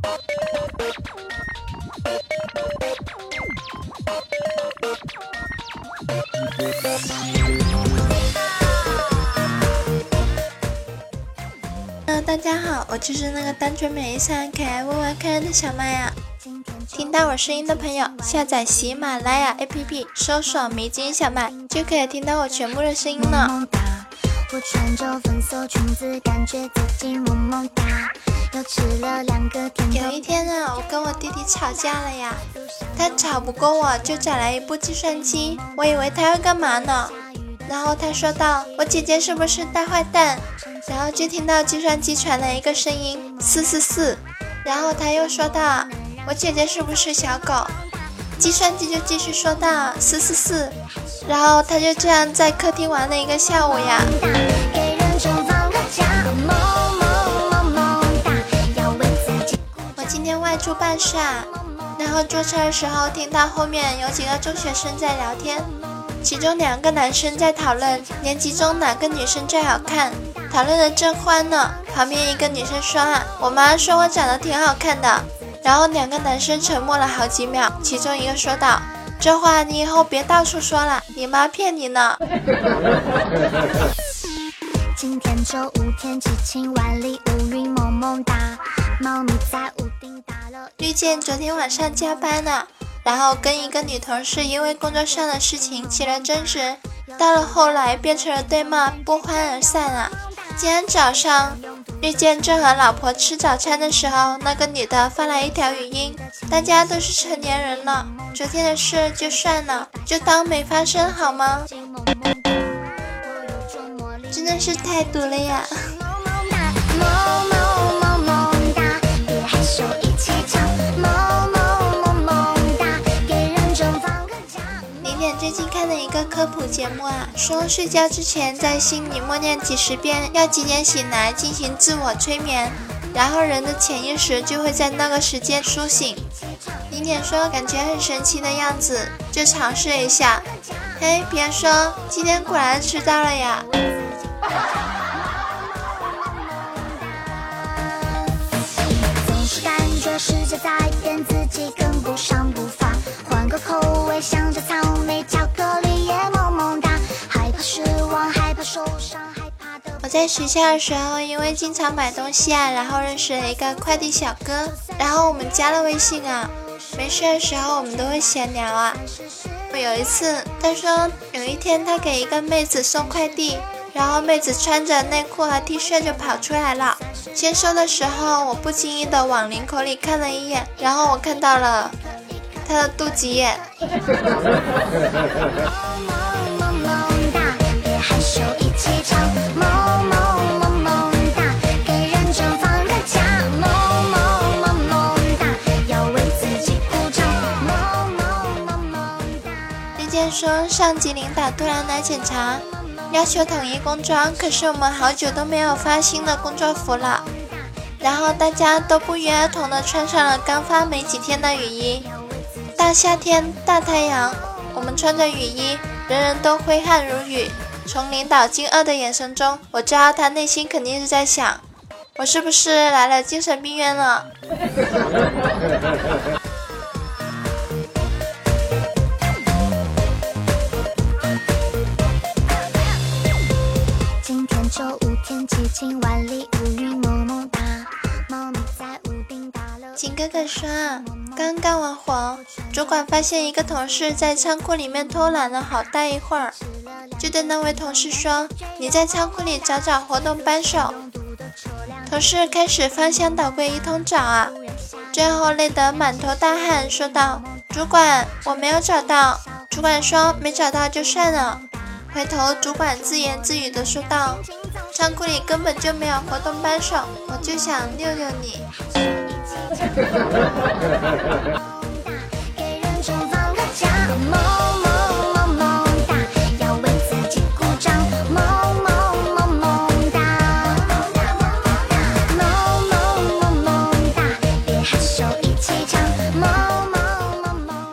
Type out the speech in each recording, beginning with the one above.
Hello，大家好，我就是那个单纯美丽、善良、可爱、温婉可爱的小麦呀。听到我声音的朋友，下载喜马拉雅 APP，搜索“迷津小麦”，就可以听到我全部的声音了。我穿着粉色裙子，感觉自己萌萌哒。有一天呢，我跟我弟弟吵架了呀，他吵不过我，就找来一部计算机。我以为他要干嘛呢？然后他说道：“我姐姐是不是大坏蛋？”然后就听到计算机传来一个声音：四四四。然后他又说道：“我姐姐是不是小狗？”计算机就继续说道：“四四四。”然后他就这样在客厅玩了一个下午呀。外出办事啊，然后坐车的时候听到后面有几个中学生在聊天，其中两个男生在讨论年级中哪个女生最好看，讨论的正欢呢。旁边一个女生说啊，我妈说我长得挺好看的。然后两个男生沉默了好几秒，其中一个说道。这话你以后别到处说了，你妈骗你呢。今天周五天气晴，万里乌云萌萌哒，猫咪在屋顶打了。遇见昨天晚上加班呢，然后跟一个女同事因为工作上的事情起了争执，到了后来变成了对骂，不欢而散了。今天早上。遇见正和老婆吃早餐的时候，那个女的发来一条语音：“大家都是成年人了，昨天的事就算了，就当没发生好吗？”真的是太毒了呀！科普节目啊，说睡觉之前在心里默念几十遍，要几点醒来进行自我催眠，然后人的潜意识就会在那个时间苏醒。零点说感觉很神奇的样子，就尝试一下。嘿，别说，今天果然迟到了呀。世界在变，自己跟不上步伐。换个口味，想着在学校的时候，因为经常买东西啊，然后认识了一个快递小哥，然后我们加了微信啊。没事的时候，我们都会闲聊啊。有一次，他说有一天他给一个妹子送快递，然后妹子穿着内裤和 T 恤就跑出来了。签收的时候，我不经意的往领口里看了一眼，然后我看到了。他的肚脐眼。说，上级领导突然来检查，要求统一工装，可是我们好久都没有发新的工作服了，然后大家都不约而同的穿上了刚发没几天的雨衣。大夏天，大太阳，我们穿着雨衣，人人都挥汗如雨。从领导惊愕的眼神中，我知道他内心肯定是在想：我是不是来了精神病院了？景哥哥说。刚干完活，主管发现一个同事在仓库里面偷懒了好大一会儿，就对那位同事说：“你在仓库里找找活动扳手。”同事开始翻箱倒柜一通找啊，最后累得满头大汗，说道：“主管，我没有找到。”主管说：“没找到就算了。”回头主管自言自语的说道：“仓库里根本就没有活动扳手，我就想溜溜你。”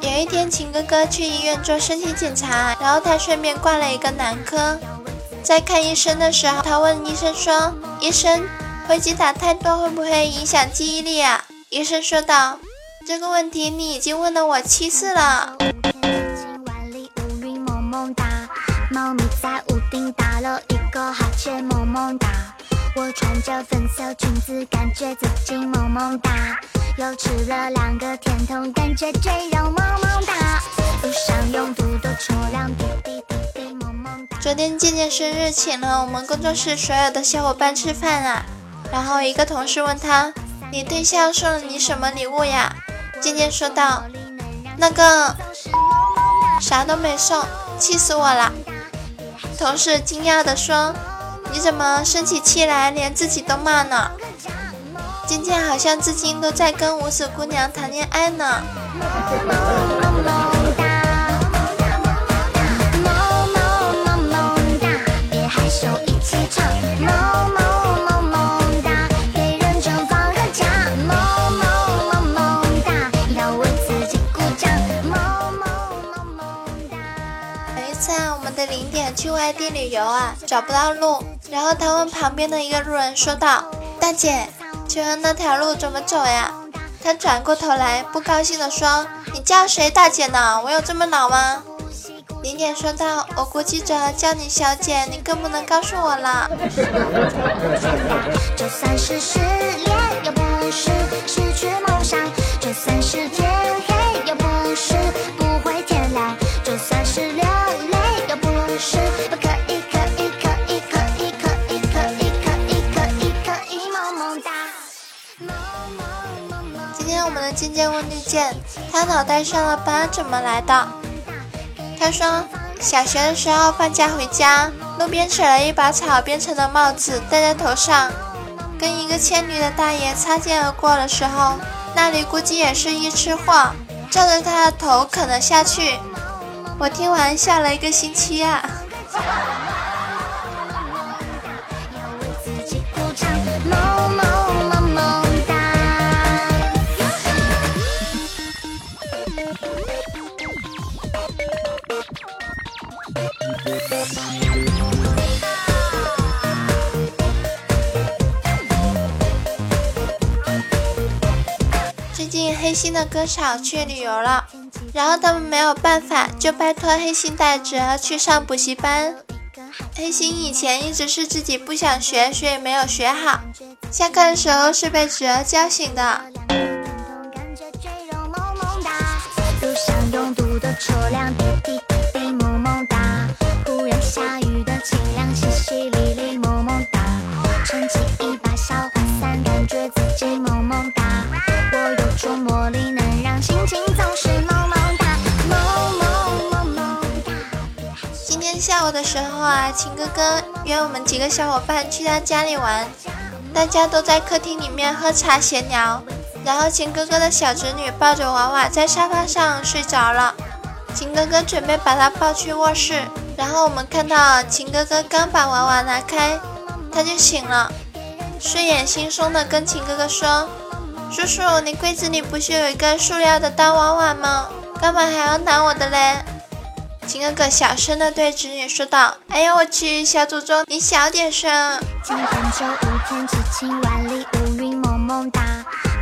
有一天，秦哥哥去医院做身体检查，然后他顺便挂了一个男科。在看医生的时候，他问医生说：“医生，飞机打太多会不会影响记忆力啊？”医生说道：“这个问题你已经问了我七次了。”猫咪在屋顶打了一个哈欠，萌萌哒。我穿着粉色裙子，感觉自己萌萌哒。又吃了两个甜筒，感觉赘肉萌萌哒。路上拥堵的车辆滴滴滴滴萌萌哒。昨天健健生日，请了我们工作室所有的小伙伴吃饭啊。然后一个同事问他：“你对象送了你什么礼物呀？”渐渐说道：“那个啥都没送，气死我了。”同事惊讶地说：“你怎么生起气来连自己都骂呢？”渐渐好像至今都在跟无耻姑娘谈恋爱呢。地旅游啊，找不到路，然后他问旁边的一个路人说道：“大姐，请问那条路怎么走呀？”他转过头来，不高兴地说：“你叫谁大姐呢？我有这么老吗？”零点说道：“我估计着叫你小姐，你更不能告诉我了。”，又不是失去梦想；就算是天黑，又不是见问绿箭，他脑袋上的疤怎么来的？他说，小学的时候放假回家，路边扯了一把草编成的帽子戴在头上，跟一个牵驴的大爷擦肩而过的时候，那驴估计也是一吃货，照着他的头啃了下去。我听完笑了一个星期啊！新的歌手去旅游了。然后他们没有办法，就拜托黑心带哲去上补习班。黑心以前一直是自己不想学，所以没有学好。下课的时候是被哲叫醒。的的时候啊，秦哥哥约我们几个小伙伴去他家里玩，大家都在客厅里面喝茶闲聊。然后秦哥哥的小侄女抱着娃娃在沙发上睡着了，秦哥哥准备把她抱去卧室，然后我们看到秦哥哥刚把娃娃拿开，他就醒了，睡眼惺忪的跟秦哥哥说：“叔叔，你柜子里不是有一个塑料的大娃娃吗？干嘛还要拿我的嘞？”秦哥哥小声的对侄女说道：“哎呀，我去，小祖宗，你小点声。”今天就五天，七晴万里，乌云萌萌哒。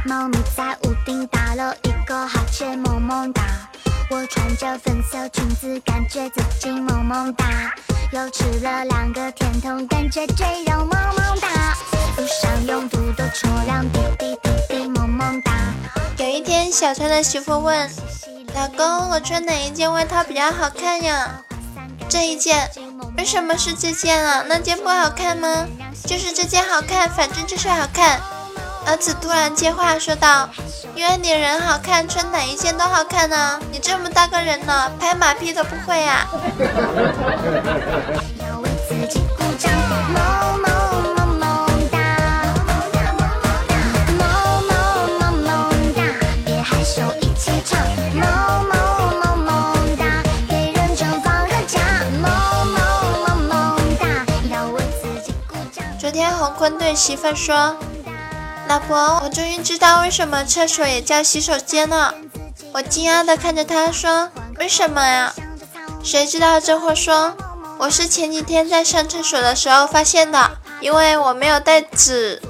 猫咪在屋顶打了一个哈欠，萌萌哒。我穿着粉色裙子，感觉自己萌萌哒。又吃了两个甜筒，感觉赘肉萌萌哒。路上拥堵的车辆滴滴滴滴萌萌哒。有一天，小川的媳妇问。老公，我穿哪一件外套比较好看呀？这一件。为什么是这件啊？那件不好看吗？就是这件好看，反正就是好看。儿子突然接话说道：“因为你人好看，穿哪一件都好看呢。你这么大个人了，拍马屁都不会啊。”昨天洪坤对媳妇说：“老婆，我终于知道为什么厕所也叫洗手间了。”我惊讶地看着他说：“为什么呀？”谁知道这货说：“我是前几天在上厕所的时候发现的，因为我没有带纸。”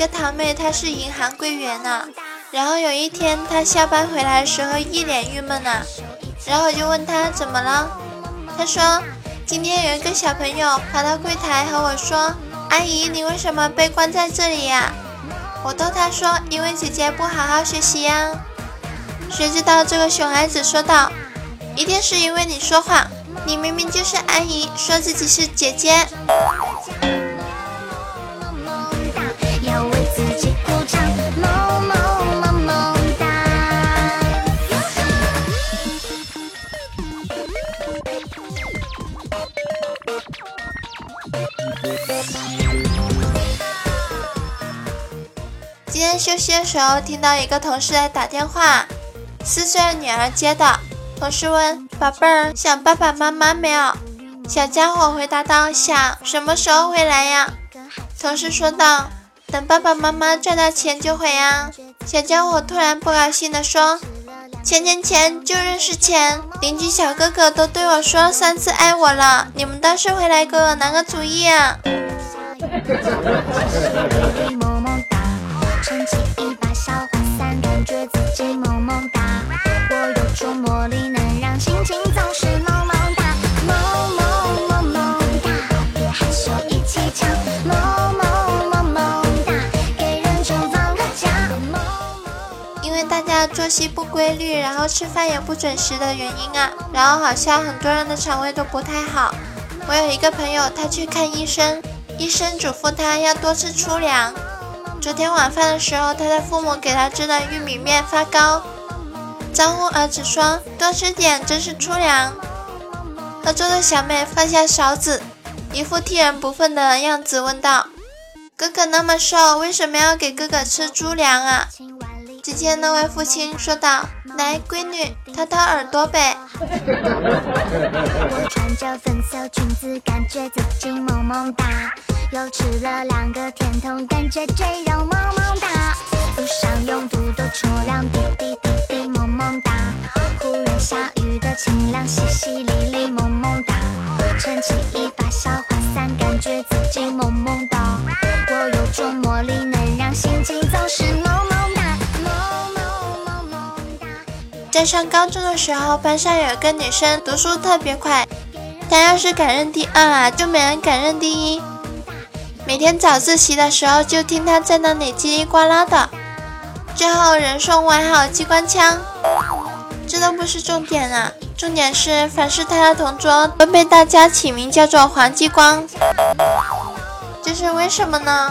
个堂妹，她是银行柜员呢。然后有一天，她下班回来的时候一脸郁闷呢。然后我就问她怎么了，她说今天有一个小朋友跑到柜台和我说：“阿姨，你为什么被关在这里呀？”我逗她说：“因为姐姐不好好学习呀。”谁知道这个熊孩子说道：“一定是因为你说谎，你明明就是阿姨，说自己是姐姐。”今天休息的时候，听到一个同事来打电话，四岁的女儿接的。同事问：“宝贝儿，想爸爸妈妈没有？”小家伙回答道：“想。”什么时候回来呀？同事说道：“等爸爸妈妈赚到钱就回啊。”小家伙突然不高兴地说：“钱钱钱，就认识钱！邻居小哥哥都对我说三次爱我了，你们倒是回来给我拿个主意啊！”撑起一把小伞，感觉自己萌萌哒。我有种魔力，作息不规律，然后吃饭也不准时的原因啊，然后好像很多人的肠胃都不太好。我有一个朋友，他去看医生，医生嘱咐他要多吃粗粮。昨天晚饭的时候，他的父母给他织的玉米面发糕，招呼儿子说：“多吃点，这是粗粮。”合作的小妹放下勺子，一副替人不忿的样子，问道：“哥哥那么瘦，为什么要给哥哥吃猪粮啊？”只见那位父亲说道：“来，闺女，掏掏耳朵呗。”我穿着粉色裙子，感觉自己萌萌哒。又吃了两个甜筒，感觉赘肉萌萌哒。路上拥堵的车辆滴滴滴滴萌萌哒。忽然下雨的清凉，淅淅沥沥萌萌哒。撑起在上高中的时候，班上有一个女生读书特别快，她要是敢认第二啊，就没人敢认第一。每天早自习的时候，就听她在那里叽里呱啦的，最后人送外号“机关枪”。这都不是重点啊，重点是凡是她的同桌都被大家起名叫做“黄继光”，这是为什么呢？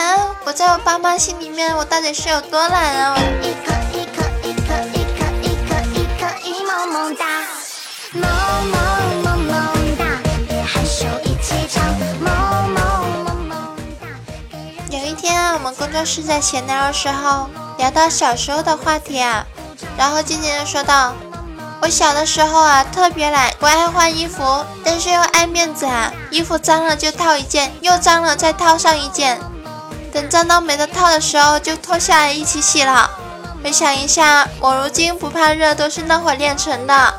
啊，我在我爸妈心里面，我到底是有多懒啊？一颗一颗一颗一颗一颗一颗一萌萌哒，萌萌萌萌哒，别害羞，一起唱，萌萌萌萌哒。有一天啊，我们工作室在闲聊的时候聊到小时候的话题啊，然后静静的说道：“我小的时候啊，特别懒，不爱换衣服，但是又爱面子啊，衣服脏了就套一件，又脏了再套上一件。”等脏到没得套的时候，就脱下来一起洗了。回想一下，我如今不怕热，都是那会练成的。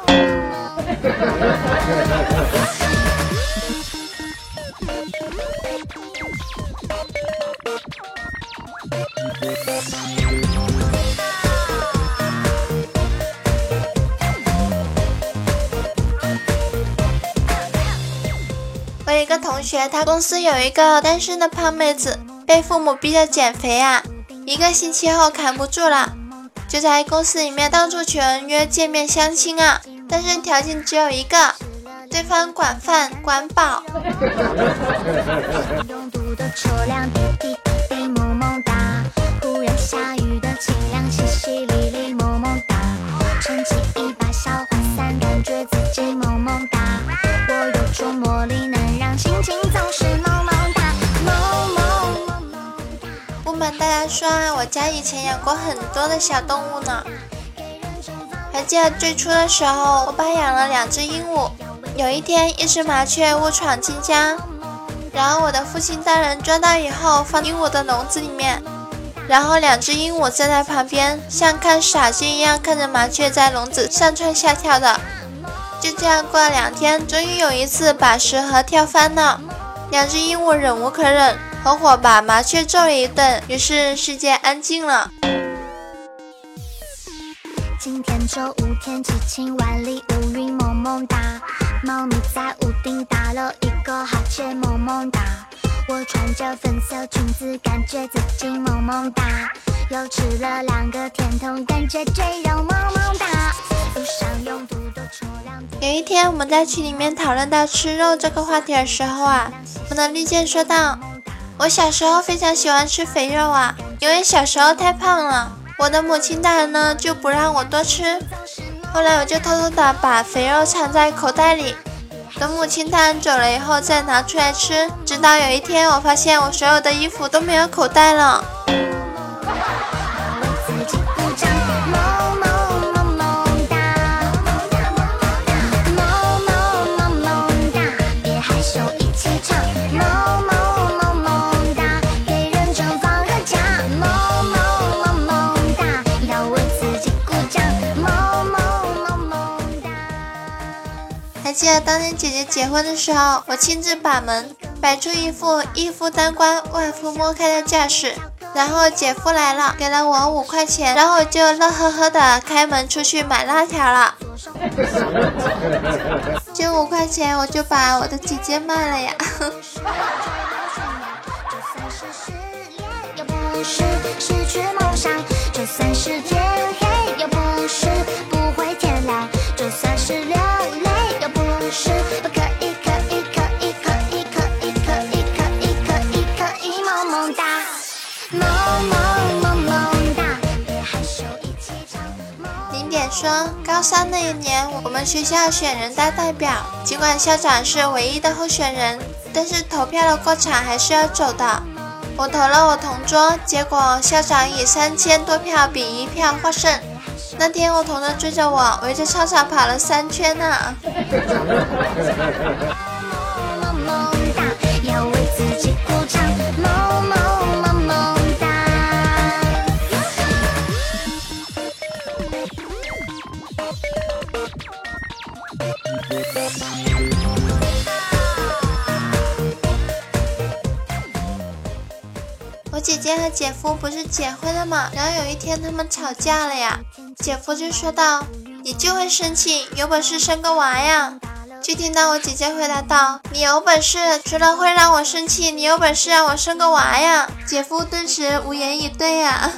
我有一个同学，他公司有一个单身的胖妹子。被父母逼着减肥啊，一个星期后扛不住了，就在公司里面到处求人约见面相亲啊，但是条件只有一个，对方管饭管饱。家说啊，我家以前养过很多的小动物呢。还记得最初的时候，我爸养了两只鹦鹉。有一天，一只麻雀误闯进家，然后我的父亲大人抓到以后，放鹦鹉的笼子里面，然后两只鹦鹉站在旁边，像看傻鸡一样看着麻雀在笼子上蹿下跳的。就这样过了两天，终于有一次把食盒跳翻了，两只鹦鹉忍无可忍，合伙把麻雀揍了一顿，于是世界安静了。今天周五，天气晴，万里乌云哒。猫咪在屋顶打了一个哈欠，萌萌哒。我穿着粉色裙子，感觉自己萌萌哒。又吃了两个甜筒，感觉赘肉萌萌哒。路上拥堵的车辆。有一天，我们在群里面讨论到吃肉这个话题的时候啊，我的绿箭说道：“我小时候非常喜欢吃肥肉啊，因为小时候太胖了。”我的母亲大人呢就不让我多吃，后来我就偷偷的把肥肉藏在口袋里，等母亲大人走了以后再拿出来吃。直到有一天，我发现我所有的衣服都没有口袋了。得当年姐姐结婚的时候，我亲自把门摆出一副一夫当关、万夫莫开的架势，然后姐夫来了，给了我五块钱，然后我就乐呵呵的开门出去买辣条了。就五块钱，我就把我的姐姐卖了呀。不是失去梦想，就算是天黑，也不是不说高三那一年，我们学校选人大代表，尽管校长是唯一的候选人，但是投票的过程还是要走的。我投了我同桌，结果校长以三千多票比一票获胜。那天我同桌追着我，围着操场跑了三圈呢。要为自己鼓掌姐姐和姐夫不是结婚了吗？然后有一天他们吵架了呀，姐夫就说道：“你就会生气，有本事生个娃呀！”就听到我姐姐回答道：“你有本事，除了会让我生气，你有本事让我生个娃呀！”姐夫顿时无言以对呀。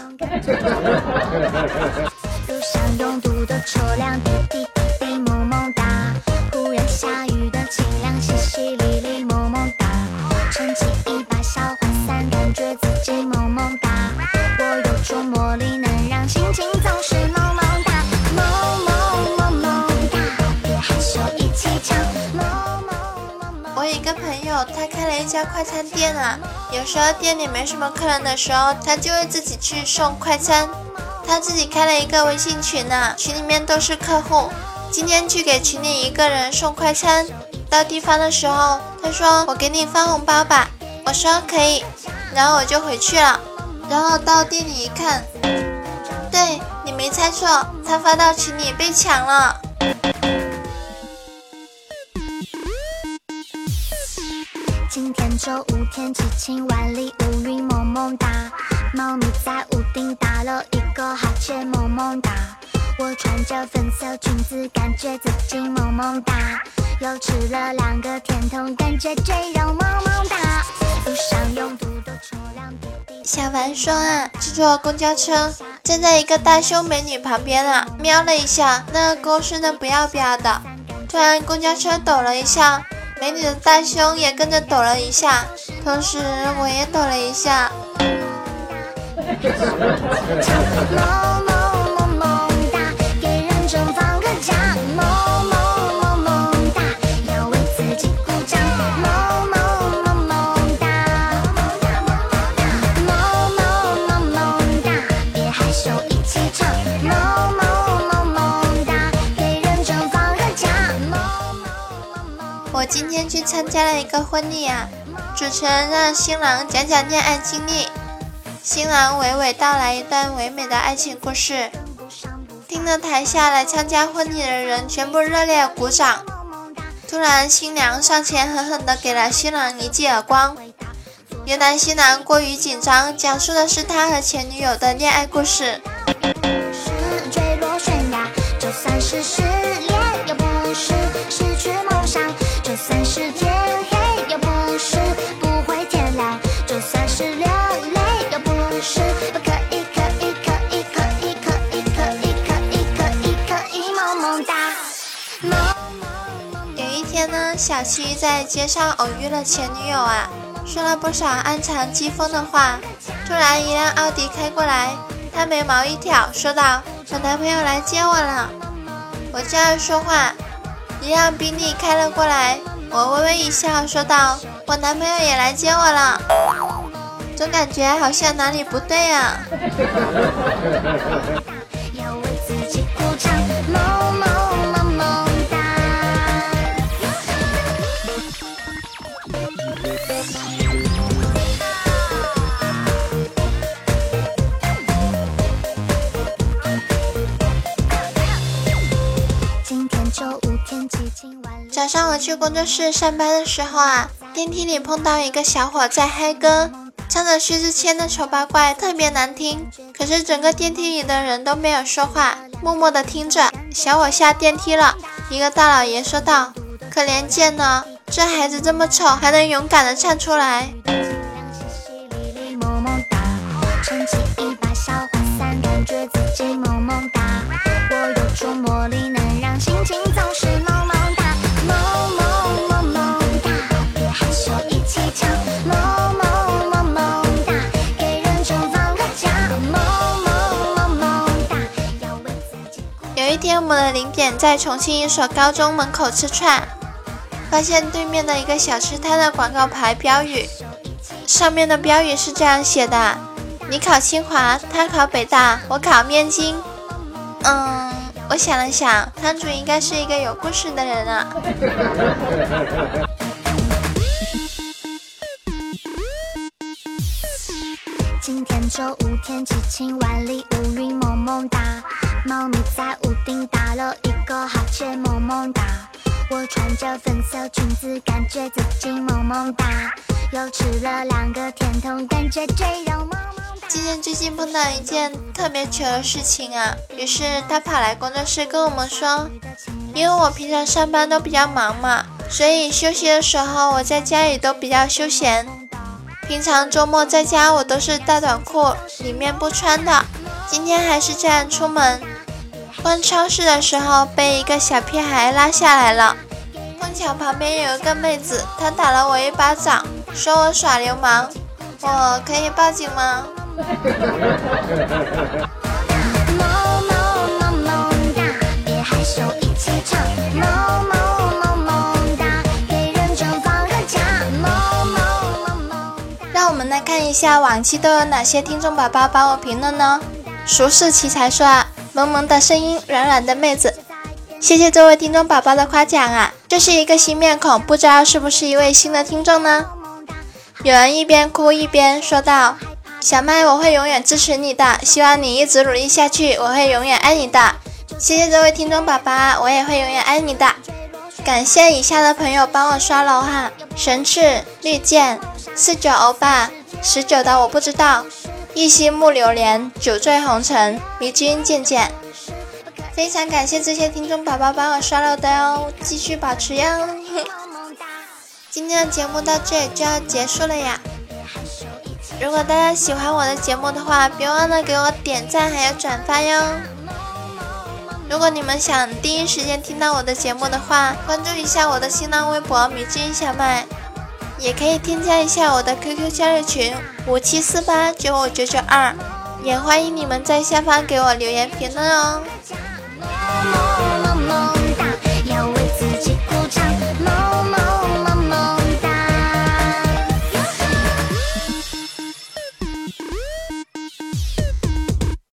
鸡萌萌哒，我有种魔力能让心情总是萌萌哒。我有一个朋友他开了一家快餐店啊，有时候店里没什么客人的时候，他就会自己去送快餐。他自己开了一个微信群呢，群里面都是客户。今天去给群里一个人送快餐，到地方的时候，他说：“我给你发红包吧。”我说：“可以。”然后我就回去了。然后到店里一看，对你没猜错，他发到群里被抢了。今天周五，天气晴，万里乌云萌萌哒。猫咪在屋顶打了一个哈欠，萌萌哒。我穿着粉色裙子，感觉自己萌萌哒。又吃了两个甜筒，感觉赘肉萌萌哒。路上拥堵的车辆滴滴。小凡说啊，坐公交车，站在一个大胸美女旁边啊，瞄了一下，那个沟深的不要不要的。突然公交车抖了一下。美女的大胸也跟着抖了一下，同时我也抖了一下。去参加了一个婚礼啊，主持人让新郎讲讲恋爱经历，新郎娓娓道来一段唯美的爱情故事，听得台下来参加婚礼的人全部热烈鼓掌。突然，新娘上前狠狠地给了新郎一记耳光。原来新郎过于紧张，讲述的是他和前女友的恋爱故事。小七在街上偶遇了前女友啊。说了不少暗藏讥讽的话，突然一辆奥迪开过来，他眉毛一挑，说道：“我男朋友来接我了。”我这样说话，一辆宾利开了过来，我微微一笑，说道：“我男朋友也来接我了。”总感觉好像哪里不对啊。去工作室上班的时候啊，电梯里碰到一个小伙在嗨歌，唱着薛之谦的《丑八怪》，特别难听。可是整个电梯里的人都没有说话，默默的听着。小伙下电梯了，一个大老爷说道：“可怜见呢，这孩子这么丑，还能勇敢的唱出来。”零点在重庆一所高中门口吃串，发现对面的一个小吃摊的广告牌标语，上面的标语是这样写的：你考清华，他考北大，我考面筋。嗯，我想了想，摊主应该是一个有故事的人啊。今天周五，天气晴，万里乌云蒙蒙哒。猫咪在屋顶打了一个哈欠，萌萌哒。我穿着粉色裙子，感觉自己萌萌哒。又吃了两个甜筒，感觉赘肉萌萌哒。今天最近碰到一件特别糗的事情啊，于是他跑来工作室跟我们说，因为我平常上班都比较忙嘛，所以休息的时候我在家里都比较休闲。平常周末在家我都是大短裤，里面不穿的。今天还是这样出门。逛超市的时候被一个小屁孩拉下来了，碰巧旁边有一个妹子，她打了我一巴掌，说我耍流氓，我可以报警吗？让我们来看一下往期都有哪些听众宝宝帮我评论呢？俗世奇才说啊。萌萌的声音，软软的妹子，谢谢这位听众宝宝的夸奖啊！这是一个新面孔，不知道是不是一位新的听众呢？有人一边哭一边说道：“小麦，我会永远支持你的，希望你一直努力下去，我会永远爱你的。”谢谢这位听众宝宝，我也会永远爱你的。感谢以下的朋友帮我刷楼哈：神翅、绿箭、四九欧巴、十九的我不知道。一心木榴莲，酒醉红尘，迷君渐渐。非常感谢这些听众宝宝帮我刷了的哦，继续保持哟。今天的节目到这里就要结束了呀。如果大家喜欢我的节目的话，别忘了给我点赞还有转发哟。如果你们想第一时间听到我的节目的话，关注一下我的新浪微博迷君小麦。也可以添加一下我的 QQ 交流群五七四八九五九九二，也欢迎你们在下方给我留言评论哦。